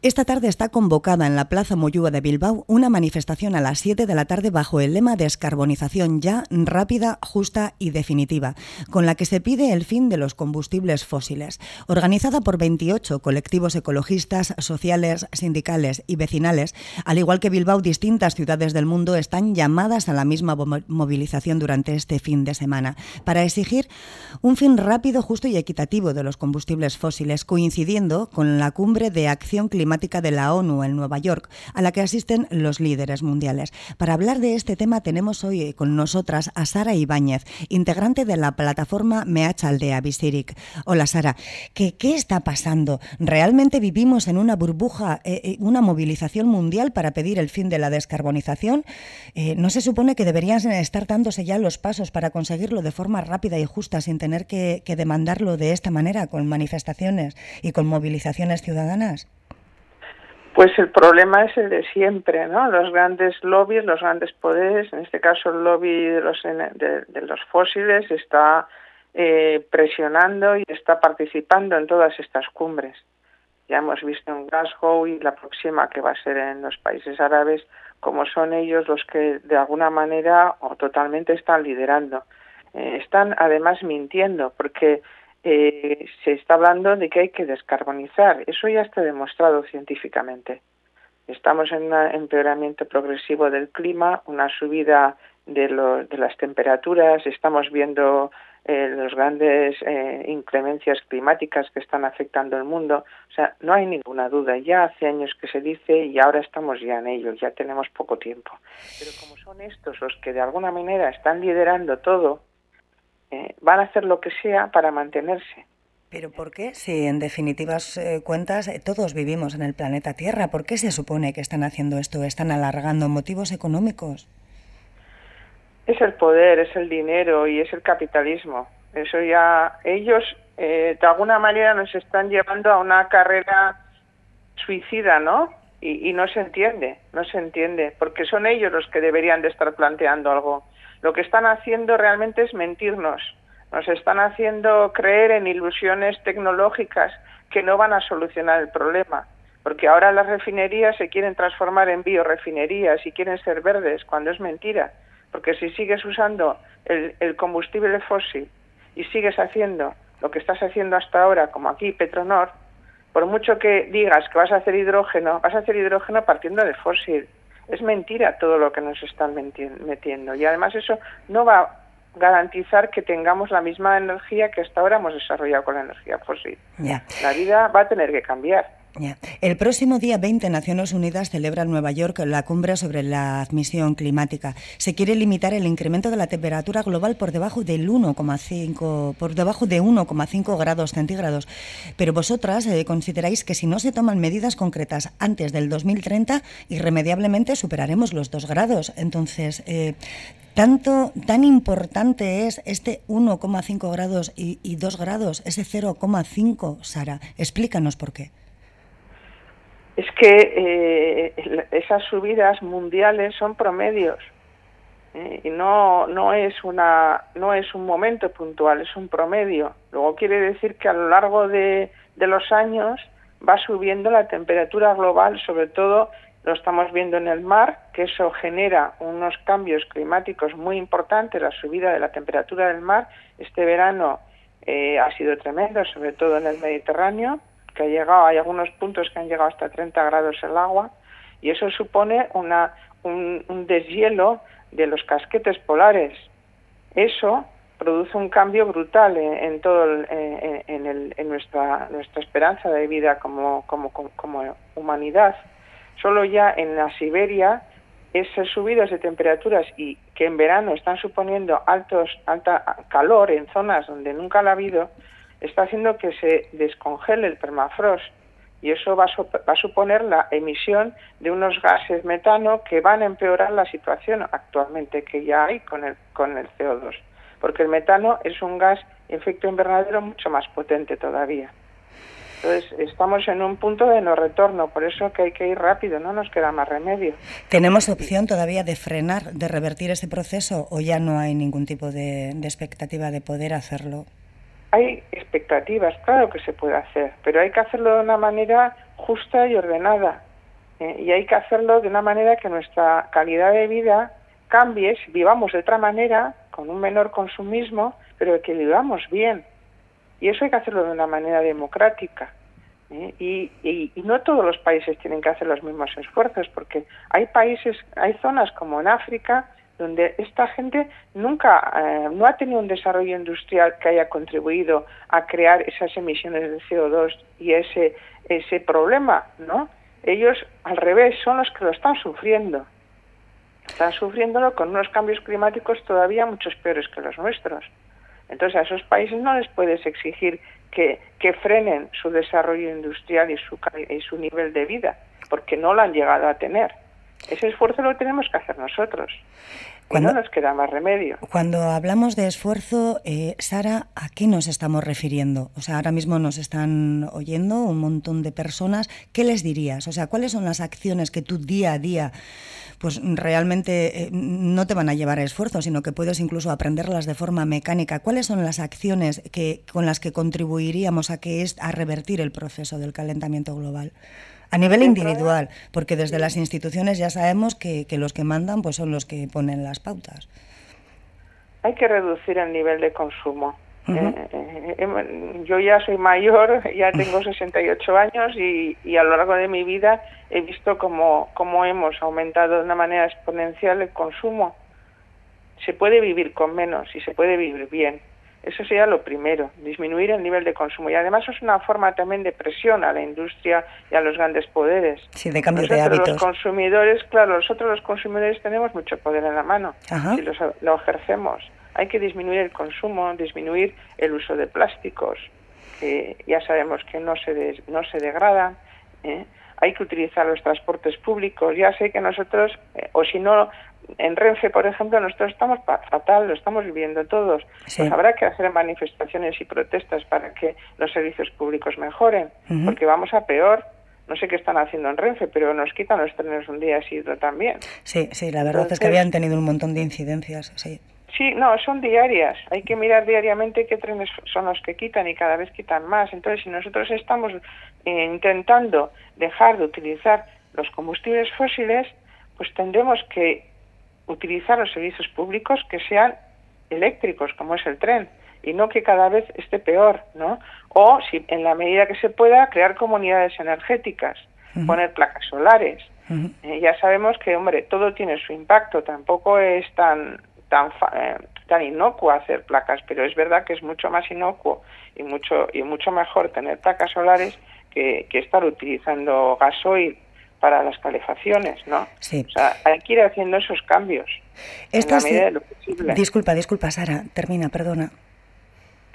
Esta tarde está convocada en la Plaza Moyúa de Bilbao una manifestación a las 7 de la tarde bajo el lema Descarbonización ya, rápida, justa y definitiva, con la que se pide el fin de los combustibles fósiles. Organizada por 28 colectivos ecologistas, sociales, sindicales y vecinales, al igual que Bilbao, distintas ciudades del mundo están llamadas a la misma movilización durante este fin de semana, para exigir un fin rápido, justo y equitativo de los combustibles fósiles, coincidiendo con la cumbre de acción climática de la ONU en Nueva York, a la que asisten los líderes mundiales. Para hablar de este tema tenemos hoy con nosotras a Sara Ibáñez, integrante de la plataforma Meacha Aldea Visiric. Hola Sara, ¿qué, ¿qué está pasando? ¿Realmente vivimos en una burbuja, eh, eh, una movilización mundial para pedir el fin de la descarbonización? Eh, ¿No se supone que deberían estar dándose ya los pasos para conseguirlo de forma rápida y justa sin tener que demandarlo de esta manera, con manifestaciones y con movilizaciones ciudadanas? Pues el problema es el de siempre, ¿no? Los grandes lobbies, los grandes poderes, en este caso el lobby de los, de, los fósiles está eh, presionando y está participando en todas estas cumbres. Ya hemos visto en Glasgow y la próxima que va a ser en los países árabes, como son ellos los que de alguna manera o totalmente están liderando. Eh, están además mintiendo porque eh, se está hablando de que hay que descarbonizar. Eso ya está demostrado científicamente. Estamos en un empeoramiento progresivo del clima, una subida de, las temperaturas, estamos viendo eh, las grandes eh, inclemencias climáticas que están afectando el mundo. O sea, no hay ninguna duda. Ya hace años que se dice y ahora estamos ya en ello, ya tenemos poco tiempo. Pero como son estos los que de alguna manera están liderando todo, eh, van a hacer lo que sea para mantenerse. Pero ¿por qué? Si en definitivas eh, cuentas eh, todos vivimos en el planeta Tierra, ¿por qué se supone que están haciendo esto? ¿Están alargando motivos económicos? Es el poder, es el dinero y es el capitalismo. Eso ya, ellos de alguna manera nos están llevando a una carrera suicida, ¿no? Y, y no se entiende, no se entiende, porque son ellos los que deberían de estar planteando algo lo que están haciendo realmente es mentirnos. Nos están haciendo creer en ilusiones tecnológicas que no van a solucionar el problema. Porque ahora las refinerías se quieren transformar en biorefinerías y quieren ser verdes, cuando es mentira. Porque si sigues usando el, combustible fósil y sigues haciendo lo que estás haciendo hasta ahora, como aquí Petronor, por mucho que digas que vas a hacer hidrógeno, vas a hacer hidrógeno partiendo de fósil es mentira todo lo que nos están metiendo y además eso no va a garantizar que tengamos la misma energía que hasta ahora hemos desarrollado con la energía fósil. La vida va a tener que cambiar. El próximo día 20 Naciones Unidas celebra en Nueva York la cumbre sobre la admisión climática. Se quiere limitar el incremento de la temperatura global por debajo del 1,5 por debajo de 1,5 grados centígrados. Pero vosotras eh, consideráis que si no se toman medidas concretas antes del 2030 irremediablemente superaremos los 2 grados. Entonces, eh, tanto tan importante es este 1,5 grados y, y 2 grados, ese 0,5, Sara. Explícanos por qué es que eh, esas subidas mundiales son promedios eh, y no no es una no es un momento puntual es un promedio. Luego quiere decir que a lo largo de, de los años va subiendo la temperatura global sobre todo lo estamos viendo en el mar que eso genera unos cambios climáticos muy importantes la subida de la temperatura del mar. Este verano eh, ha sido tremendo sobre todo en el Mediterráneo que ha llegado, hay algunos puntos que han llegado hasta 30 grados el agua y eso supone una, un, deshielo de los casquetes polares. Eso produce un cambio brutal en, todo en, el, en, nuestra nuestra esperanza de vida como, como, como, humanidad. Solo ya en la Siberia esas subidas de temperaturas y que en verano están suponiendo altos alta calor en zonas donde nunca la ha habido está haciendo que se descongele el permafrost y eso va a, suponer la emisión de unos gases metano que van a empeorar la situación actualmente que ya hay con el, con el CO2, porque el metano es un gas efecto invernadero mucho más potente todavía. Entonces, estamos en un punto de no retorno, por eso que hay que ir rápido, no nos queda más remedio. ¿Tenemos opción todavía de frenar, de revertir ese proceso o ya no hay ningún tipo de expectativa de poder hacerlo? Hay expectativas, claro que se puede hacer, pero hay que hacerlo de una manera justa y ordenada. ¿eh? y hay que hacerlo de una manera que nuestra calidad de vida cambie, vivamos de otra manera, con un menor consumismo, pero que vivamos bien. Y eso hay que hacerlo de una manera democrática. ¿eh? Y, y, no todos los países tienen que hacer los mismos esfuerzos, porque hay países, hay zonas como en África, donde esta gente nunca eh, no ha tenido un desarrollo industrial que haya contribuido a crear esas emisiones de CO2 y ese ese problema, ¿no? Ellos al revés son los que lo están sufriendo. Están sufriéndolo con unos cambios climáticos todavía muchos peores que los nuestros. Entonces a esos países no les puedes exigir que, que frenen su desarrollo industrial y su, y su nivel de vida, porque no lo han llegado a tener. Ese esfuerzo lo tenemos que hacer nosotros. Cuando, no nos queda más remedio. Cuando hablamos de esfuerzo, eh, Sara, ¿a qué nos estamos refiriendo? O sea, ahora mismo nos están oyendo un montón de personas. ¿Qué les dirías? O sea, ¿cuáles son las acciones que tú día a día pues realmente eh, no te van a llevar a esfuerzo, sino que puedes incluso aprenderlas de forma mecánica. ¿Cuáles son las acciones que, con las que contribuiríamos a que es a revertir el proceso del calentamiento global? A nivel individual, porque desde las instituciones ya sabemos que, los que mandan pues son los que ponen las pautas. Hay que reducir el nivel de consumo. Eh, eh, em, yo ya soy mayor, ya tengo 68 años y, y, a lo largo de mi vida he visto cómo, cómo hemos aumentado de una manera exponencial el consumo. Se puede vivir con menos y se puede vivir bien. Eso sería lo primero, disminuir el nivel de consumo. Y además es una forma también de presión a la industria y a los grandes poderes. Sí, de cambio de hábitos. Los consumidores, claro, nosotros los consumidores tenemos mucho poder en la mano y lo ejercemos. Hay que disminuir el consumo, disminuir el uso de plásticos, que ya sabemos que no se, no se degradan. ¿eh? Hay que utilizar los transportes públicos. Ya sé que nosotros, eh, o si no, en Renfe, por ejemplo, nosotros estamos fatal, lo estamos viviendo todos. Pues habrá que hacer manifestaciones y protestas para que los servicios públicos mejoren, porque vamos a peor. No sé qué están haciendo en Renfe, pero nos quitan los trenes un día así también. Sí, sí, la verdad es que habían tenido un montón de incidencias, sí. Sí, no, son diarias. Hay que mirar diariamente qué trenes son los que quitan y cada vez quitan más. Entonces, si nosotros estamos eh, intentando dejar de utilizar los combustibles fósiles, pues tendremos que utilizar los servicios públicos que sean eléctricos, como es el tren, y no que cada vez esté peor, ¿no? O, si en la medida que se pueda, crear comunidades energéticas, poner placas solares. Eh, ya sabemos que, hombre, todo tiene su impacto, tampoco es tan tan eh, tan inocuo hacer placas, pero es verdad que es mucho más inocuo y mucho y mucho mejor tener placas solares que, que estar utilizando gasoil para las calefacciones, ¿no? Sí. O sea, hay que ir haciendo esos cambios en la medida de lo posible. Disculpa, disculpa, Sara, termina, perdona.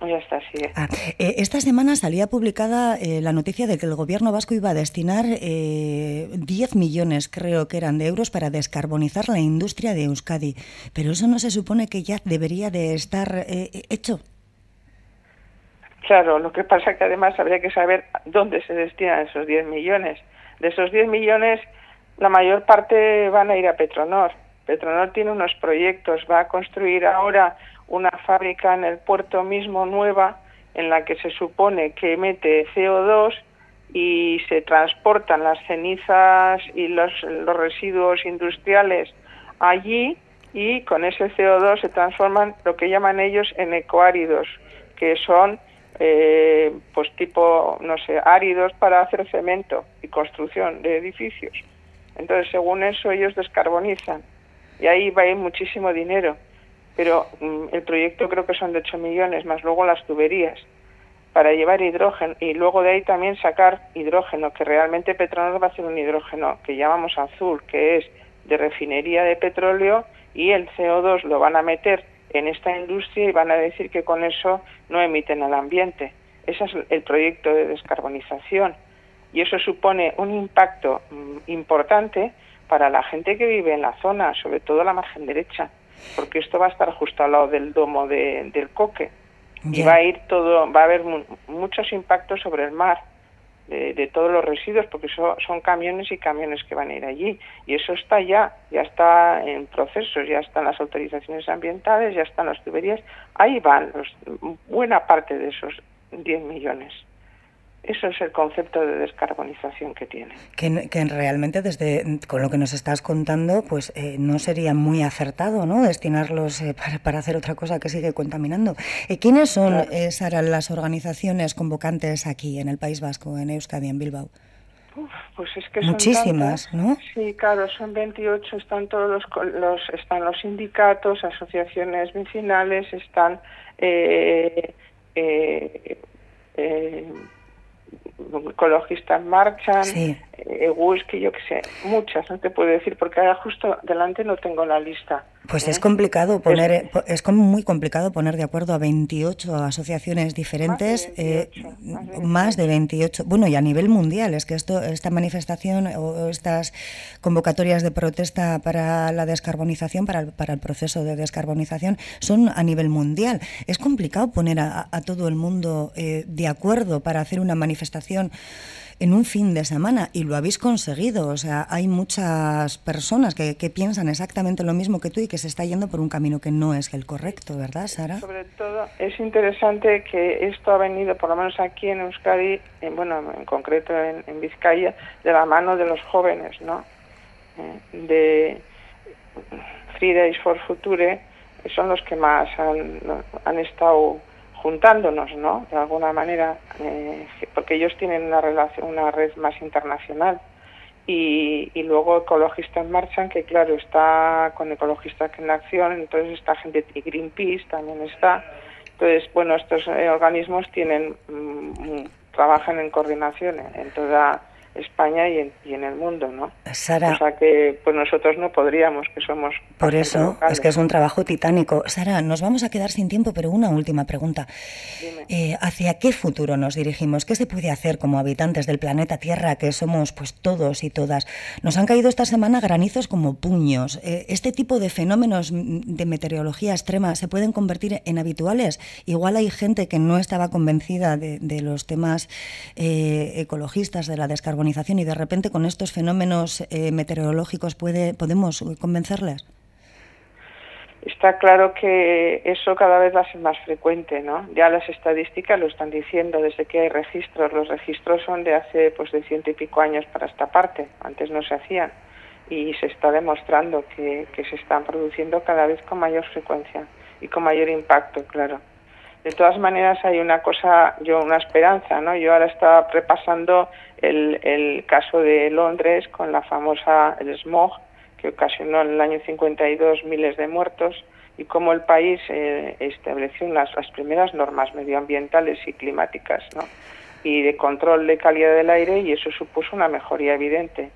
Ya está, sigue. Ah, eh, esta semana salía publicada eh, la noticia de que el gobierno vasco iba a destinar eh, 10 millones, creo que eran, de euros para descarbonizar la industria de Euskadi. Pero eso no se supone que ya debería de estar eh, hecho. Claro, lo que pasa que además habría que saber dónde se destinan esos 10 millones. De esos 10 millones, la mayor parte van a ir a Petronor. Petronor tiene unos proyectos, va a construir ahora una fábrica en el puerto mismo nueva en la que se supone que emite CO2 y se transportan las cenizas y los, los residuos industriales allí y con ese CO2 se transforman lo que llaman ellos en ecoáridos, que son eh, pues tipo, no sé, áridos para hacer cemento y construcción de edificios. Entonces, según eso, ellos descarbonizan. Y ahí va a ir muchísimo dinero. Pero mm, el proyecto creo que son de 8 millones, más luego las tuberías para llevar hidrógeno y luego de ahí también sacar hidrógeno, que realmente Petronor va a hacer un hidrógeno que llamamos azul, que es de refinería de petróleo y el CO2 lo van a meter en esta industria y van a decir que con eso no emiten al ambiente. Ese es el proyecto de descarbonización y eso supone un impacto mm, importante para la gente que vive en la zona, sobre todo la margen derecha, porque esto va a estar justo al lado del domo del coque y va a ir todo, va a haber muchos impactos sobre el mar de, todos los residuos, porque son camiones y camiones que van a ir allí. Y eso está ya, ya está en procesos, ya están las autorizaciones ambientales, ya están las tuberías. Ahí van los, buena parte de esos 10 millones. Eso es el concepto de descarbonización que tiene. Que, que realmente, desde con lo que nos estás contando, pues eh, no sería muy acertado ¿no? destinarlos eh, para, hacer otra cosa que sigue contaminando. Eh, ¿Quiénes son, Sara, las organizaciones convocantes aquí en el País Vasco, en Euskadi, en Bilbao? pues es que Muchísimas, son ¿no? Sí, claro, son 28, están todos los, los, están los sindicatos, asociaciones vecinales, están eh, eh, ecologistas marchan, sí. eh, whisky, yo que sé, muchas, no te puedo decir, porque ahora justo delante no tengo la lista. Pues es ¿Eh? complicado poner, es, es, muy complicado poner de acuerdo a 28 asociaciones diferentes, más de, 28, eh, más de 28. Bueno, y a nivel mundial, es que esto, esta manifestación o estas convocatorias de protesta para la descarbonización, para el, para el proceso de descarbonización, son a nivel mundial. Es complicado poner a, a todo el mundo eh, de acuerdo para hacer una manifestación en un fin de semana y lo habéis conseguido. O sea, hay muchas personas que, que, piensan exactamente lo mismo que tú y que se está yendo por un camino que no es el correcto, ¿verdad, Sara? Sobre todo es interesante que esto ha venido, por lo menos aquí en Euskadi, en, bueno, en concreto en, en Vizcaya, de la mano de los jóvenes, ¿no? Eh, de Fridays for Future son los que más han estado juntándonos, ¿no? De alguna manera, eh, porque ellos tienen una relación, una red más internacional. Y, y luego Ecologistas Marchan, que claro, está con Ecologistas en Acción, entonces esta gente, y Greenpeace también está. Entonces, bueno, estos eh, organismos tienen, mmm, trabajan en coordinación en toda España y en, y en, el mundo, ¿no? Sara, o sea que pues nosotros no podríamos, que somos... Por eso, locales. es que es un trabajo titánico. Sara, nos vamos a quedar sin tiempo, pero una última pregunta. Eh, ¿Hacia qué futuro nos dirigimos? ¿Qué se puede hacer como habitantes del planeta Tierra, que somos pues todos y todas? Nos han caído esta semana granizos como puños. Eh, ¿Este tipo de fenómenos de meteorología extrema se pueden convertir en habituales? Igual hay gente que no estaba convencida de, de los temas eh, ecologistas, de la descarbonización, y de repente con estos fenómenos eh, meteorológicos puede, podemos convencerles? Está claro que eso cada vez va a ser más frecuente, ¿no? Ya las estadísticas lo están diciendo desde que hay registros. Los registros son de hace pues de ciento y pico años para esta parte. Antes no se hacían y se está demostrando que, que se están produciendo cada vez con mayor frecuencia y con mayor impacto, claro. De todas maneras hay una cosa, yo una esperanza, ¿no? Yo ahora estaba repasando el, el caso de Londres con la famosa el smog que ocasionó en el año 52 miles de muertos y cómo el país eh, estableció las, las primeras normas medioambientales y climáticas, ¿no? y de control de calidad del aire y eso supuso una mejoría evidente.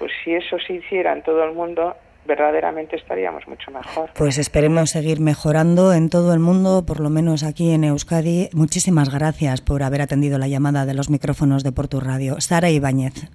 Pues si eso se hiciera en todo el mundo, verdaderamente estaríamos mucho mejor. Pues esperemos seguir mejorando en todo el mundo, por lo menos aquí en Euskadi. Muchísimas gracias por haber atendido la llamada de los micrófonos de Portu Radio. Sara Ibáñez.